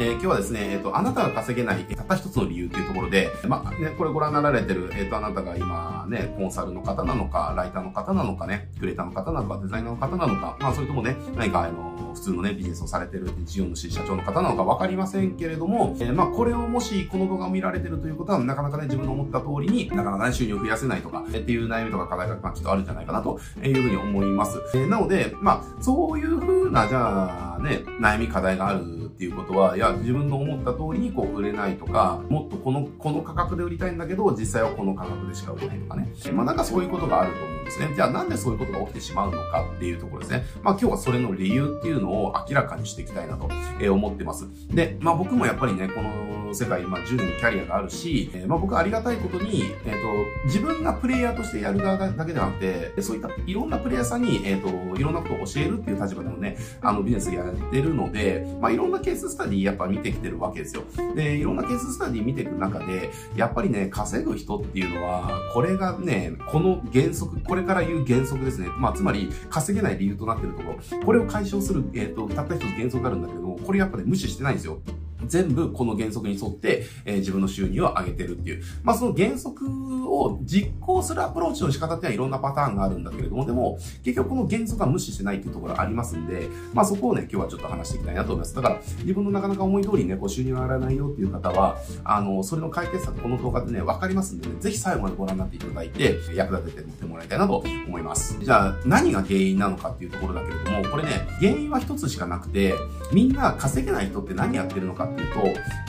えー、今日はですね、えっ、ー、と、あなたが稼げない、たった一つの理由っていうところで、まあ、ね、これご覧になられてる、えっ、ー、と、あなたが今ね、コンサルの方なのか、ライターの方なのかね、クレーターの方なのか、デザイナーの方なのか、まあ、それともね、何か、あの、普通のね、ビジネスをされてる事業主、社長の方なのかわかりませんけれども、え、まあ、これをもし、この動画を見られてるということは、なかなかね、自分の思った通りに、なかなかね、収入を増やせないとか、っていう悩みとか課題が、まあ、ちょっとあるんじゃないかな、というふうに思います。え、なので、まあ、そういうふうな、じゃあ、ね、悩み課題があるっていうことは、いや、自分の思った通りにこう売れないとか、もっとこの、この価格で売りたいんだけど、実際はこの価格でしか売れないとかね。まあなんかそういうことがあると思うんですね。じゃあなんでそういうことが起きてしまうのかっていうところですね。まあ今日はそれの理由っていうのを明らかにしていきたいなと思ってます。で、まあ僕もやっぱりね、この世界、まあ10年キャリアがあるし、まあ僕はありがたいことに、えっ、ー、と、自分がプレイヤーとしてやる側だけではなくて、そういったいろんなプレイヤーさんに、えっ、ー、と、いろんなことを教えるっていう立場でもね、あのビジネスやてるので、まあいろんなケーススタディやっぱ見てきてるわけですよ。で、いろんなケーススタディ見ていく中で、やっぱりね、稼ぐ人っていうのは、これがね、この原則、これから言う原則ですね。まあ、つまり、稼げない理由となってるところ、これを解消する、えっ、ー、と、たった一つ原則があるんだけども、これやっぱね、無視してないんですよ。全部この原則に沿って、えー、自分の収入を上げてるっていう。まあその原則を実行するアプローチの仕方っていうのはいろんなパターンがあるんだけれども、でも結局この原則は無視してないっていうところありますんで、まあそこをね、今日はちょっと話していきたいなと思います。だから自分のなかなか思い通りにね、こう収入が上がらないよっていう方は、あの、それの解決策この動画でね、わかりますんでね、ぜひ最後までご覧になっていただいて、役立ててみてもらいたいなと思います。じゃあ何が原因なのかっていうところだけれども、これね、原因は一つしかなくて、みんな稼げない人って何やってるのかっていうと、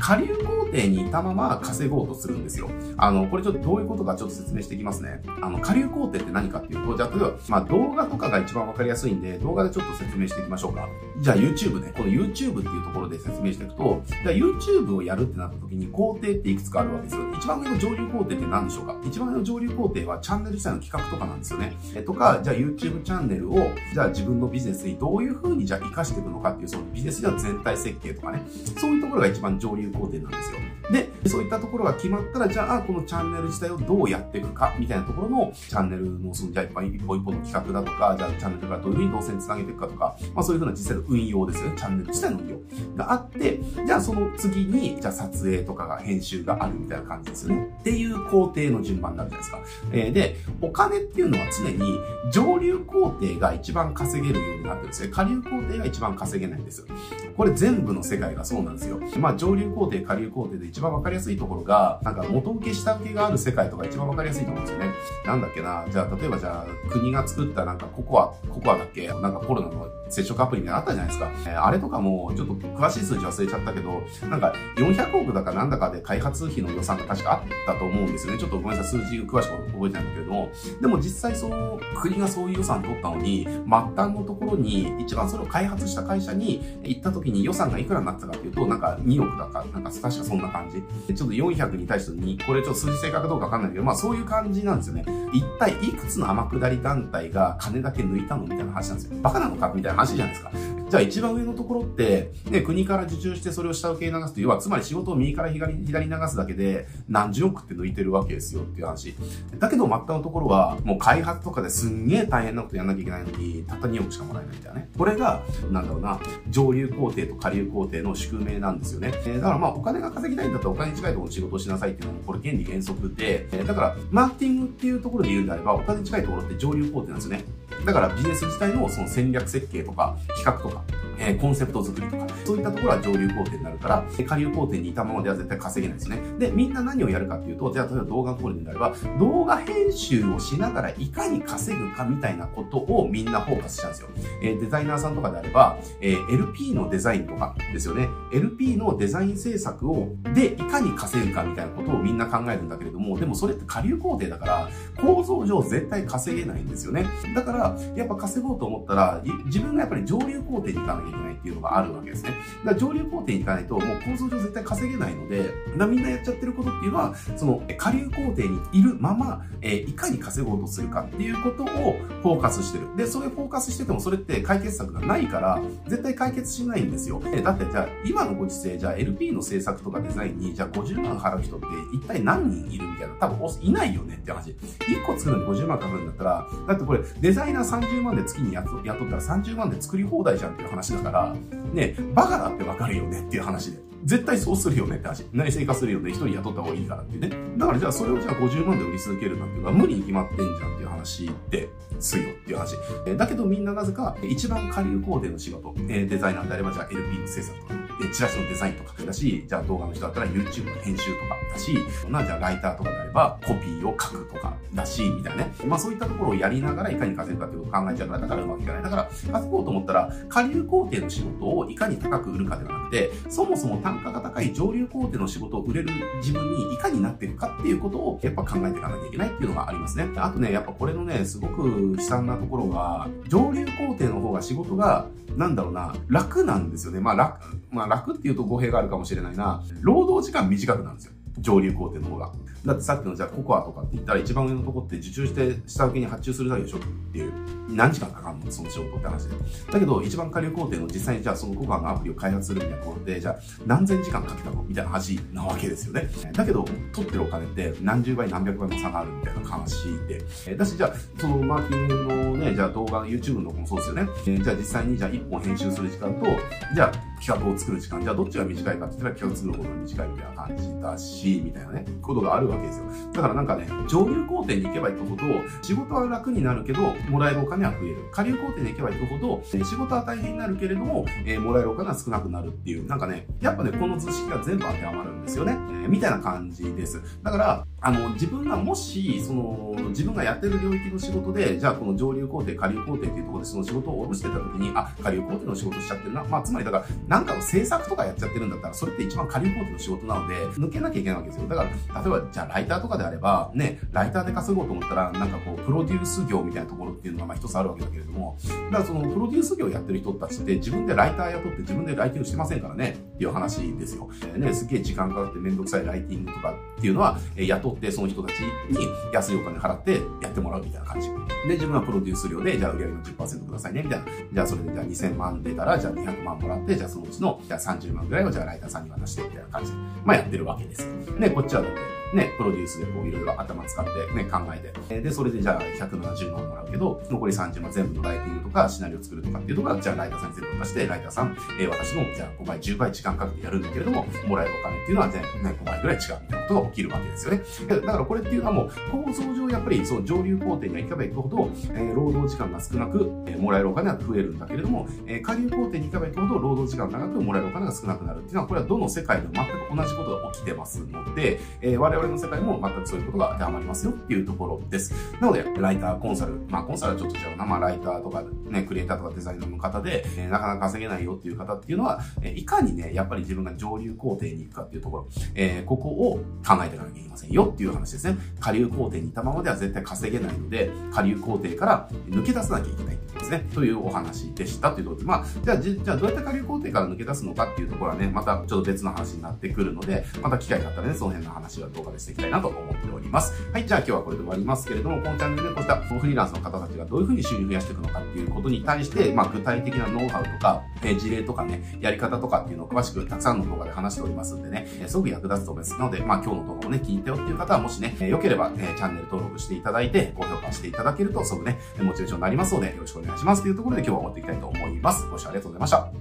下流工程にいたまま稼ごうとするんですよ。あの、これちょっとどういうことかちょっと説明していきますね。あの、下流工程って何かっていうと、じゃあ、例えば、まあ動画とかが一番わかりやすいんで、動画でちょっと説明していきましょうか。じゃあ YouTube ね。この YouTube っていうところで説明していくと、じゃあ YouTube をやるってなった時に工程っていくつかあるわけですよ。一番上の上流工程って何でしょうか？一番上の上流工程はチャンネル自体の企画とかなんですよね。えとか、じゃあ YouTube チャンネルを、じゃあ自分のビジネスにどういう風にじゃあ活かしていくのかっていう、そのビジネスでは全体設計とかね。そういうところが一番上流工程なんですよ。で、そういったところが決まったら、じゃあ、このチャンネル自体をどうやっていくか、みたいなところの、チャンネルの、その、じゃあ、一歩一歩の企画だとか、じゃあ、チャンネルからどういうふうに動線つなげていくかとか、まあ、そういうふうな実際の運用ですよね。チャンネル自体の運用があって、じゃあ、その次に、じゃあ、撮影とかが、編集があるみたいな感じですよね。っていう工程の順番になるじゃないですか。えー、で、お金っていうのは常に、上流工程が一番稼げるようになってるんですね。下流工程が一番稼げないんですよ。これ全部の世界がそうなんですよ。まあ、上流工程、下流工程で一番わかりやすいところが、なんか元請け下請けがある世界とか一番わかりやすいと思うんですよね。なんだっけな、じゃあ例えばじゃあ国が作ったなんかココア、ココアだっけなんかコロナの接触アプリみたいなのあったじゃないですか。えー、あれとかもちょっと詳しい数字忘れちゃったけど、なんか400億だかなんだかで開発費の予算が確かあったと思うんですよね。ちょっとごめんなさい、数字詳しく覚えてないんだけども、でも実際その国がそういう予算取ったのに、末端のところに一番それを開発した会社に行った時に予算がいくらになってたかっていうと、なんか2億だか、なんか確かそんな感じ。ちょっと400に対して2、これちょっと数字正確どうかわかんないけど、まあそういう感じなんですよね。一体いくつの天下り団体が金だけ抜いたのみたいな話なんですよ。バカなのかみたいな話じゃないですか。じゃあ一番上のところって、ね、国から受注してそれを下請けに流すという、要はつまり仕事を右から左に流すだけで何十億って抜いてるわけですよっていう話。だけど末端のところはもう開発とかですんげえ大変なことやんなきゃいけないのに、たった2億しかもらえないみたいなね。これが、なんだろうな、上流工程と下流工程の宿命なんですよね。えー、だからまあお金が稼ぎたいんだったらお金に近いところの仕事をしなさいっていうのもこれ原理原則で、えー、だからマーティングっていうところで言うんであればお金に近いところって上流工程なんですよね。だからビジネス自体のその戦略設計とか企画とか、えー、コンセプト作りとか、そういったところは上流工程になるから、下流工程にいたままでは絶対稼げないですね。で、みんな何をやるかっていうと、じゃあ例えば動画のところになれば、動画編集をしながらいかに稼ぐかみたいなことをみんなフォーカスしちゃうんですよ。えー、デザイナーさんとかであれば、えー、LP のデザインとかですよね。LP のデザイン制作を、で、いかに稼ぐかみたいなことをみんな考えるんだけれども、でもそれって下流工程だから、構造上絶対稼げないんですよね。だから、やっぱ稼ごうと思ったら、自分がやっぱり上流工程に行かなきゃいけないっていうのがあるわけですね。だから上流工程に行かないと、もう構造上絶対稼げないので、だみんなやっちゃってることっていうのは、その下流工程にいるまま、えー、いかに稼ごうとするかっていうことをフォーカスしてる。で、それフォーカスしててもそれって解決策がないから、絶対解決しないんですよ。えだってじゃあ、今のご時世、じゃあ LP の制作とかデザインに、じゃあ50万払う人って一体何人いるみたいな、多分いないよねって話。1個作るのに50万かかるんだったら、だってこれデザイナー30万で月に雇ったら30万で作り放題じゃんっていう話だだから、ね、バカだってわかるよねっていう話で。絶対そうするよねって話。内製化するよね。一人雇った方がいいからっていうね。だからじゃあそれをじゃあ50万で売り続けるなんていうのは無理に決まってんじゃんっていう話ですよっていう話。だけどみんななぜか一番下流工程の仕事、デザイナーであればじゃあ LP の制作とか、チラシのデザインとかだし、じゃあ動画の人だったら YouTube の編集とかだし、な、じゃあライターとかであればコピーを書くとかだし、みたいなね。まあそういったところをやりながらいかに稼ぐかっていうことを考えちゃうから、だからうまくいかない。だから稼ごうと思ったら、下流工程の仕事をいかに高く売るかではなくて、そもそも単価が高い上流工程の仕事を売れる自分にいかになってるかっていうことをやっぱ考えていかなきゃいけないっていうのがありますね。あとね、やっぱこれのね、すごく悲惨なところが、上流工程の方が仕事が、なんだろうな、楽なんですよね。まあ楽、まあ楽っていうと語弊があるかもしれないな。労働時間短くなるんですよ。上流工程の方が。だってさっきのじゃあココアとかって言ったら一番上のとこって受注して下請けに発注するだけでしょっていう。何時間かかるのその仕事って話で。だけど一番下流工程の実際にじゃあそのココアのアプリを開発するみたいなところで、じゃあ何千時間かけたのみたいな話なわけですよね。だけど取ってるお金って何十倍何百倍も差があるみたいな話で。だしじゃあそのマーキングのね、じゃあ動画の YouTube のとこもそうですよね。えじゃあ実際にじゃあ一本編集する時間と、じゃあ企画を作る時間、じゃあどっちが短いかって言ったら企画作る方が短いみたいな感じだし、みたいなね、ことがあるわけですよ。だからなんかね、上流工程に行けば行くほど、仕事は楽になるけど、もらえるお金は増える。下流工程に行けば行くほど、仕事は大変になるけれども、えー、もらえるお金は少なくなるっていう、なんかね、やっぱね、この図式が全部当てはまるんですよね。えー、みたいな感じです。だから、あの、自分がもし、その、自分がやってる領域の仕事で、じゃあこの上流工程、下流工程っていうところでその仕事を下ろしてた時に、あ、下流工程の仕事しちゃってるな。まあ、つまりだから、なんかの制作とかやっちゃってるんだったら、それって一番下流工程の仕事なので、抜けなきゃいけないわけですよ。だから、例えば、じゃあライターとかであれば、ね、ライターで稼ごうと思ったら、なんかこう、プロデュース業みたいなところっていうのがまあ一つあるわけだけれども、だからその、プロデュース業やってる人たちって自分でライター雇って自分でライティングしてませんからね、っていう話ですよ。えで、すげえ時間かかってめんどくさいライティングとかっていうのは、えー、雇ってその人たちに安いお金払ってやってもらうみたいな感じ。で、自分はプロデュース料で、じゃあ売り上げの10%くださいね、みたいな。じゃあそれでじゃあ2000万出たら、じゃあ200万もらって、じゃあそのうちの、じゃあ30万ぐらいをじゃあライターさんに渡して、みたいな感じで、まあやってるわけです。で、こっちはだって、ね、プロデュースでこういろいろ頭使ってね、考えて。で、それでじゃあ170万もらうけど、残り30万全部のライティングとかシナリオ作るとかっていうところじゃあライターさんに全部渡して、ライターさん、えー、私のじゃあ5倍、10倍時間かけてやるんだけれども、もらえるお金っていうのは全部ね、5倍ぐらい違うみたいなことが起きるわけですよね。だからこれっていうのはもう構造上やっぱりその上流工程に行けば行くほど、えー、労働時間が少なく、えー、もらえるお金は増えるんだけれども、えー、下流工程に行けば行くほど労働時間が長くもらえるお金が少なくなるっていうのは、これはどの世界でも全く同じことが起きてますので、えー、我々の世界も全くそういうことが当てはまりますよっていうところです。なので、ライター、コンサル、まあコンサルはちょっと違うな、まあライターとかね、クリエイターとかデザイナーの方で、えー、なかなか稼げないよっていう方っていうのは、え、いかにね、やっぱり自分が上流工程に行くかっていうところ、えー、ここを考えていかなきゃいけませんよっていう話ですね。下流工程にいたままでは絶対稼げないので、下流工程から抜け出さなきゃいけないってことですね。というお話でしたというところで、まあ、じゃあ、じゃあどうやって下流工程から抜け出すのかっていうところはね、またちょっと別の話になってくるので、また機会があったらね、その辺の話は動画でしていきたいなと思っております。はい、じゃあ今日はこれで終わりますけれども、このチャンネルでこうしたフリーランスの方たちがどういうふうに収入増やしていくのかっていうことに対して、まあ、具体的なノウハウとか、え事例とかね、やり方とかっていうのを詳しくたくさんの動画で話しておりますんでね、えすごく役立つと思います。ので、まあ今日の動画をね、聞いたよっていう方はもしね、え良ければ、えチャンネル登録していただいて、高評価していただけると、すごくね、モチベーションになりますので、よろしくお願いしますというところで今日は終わっていきたいと思います。ご視聴ありがとうございました。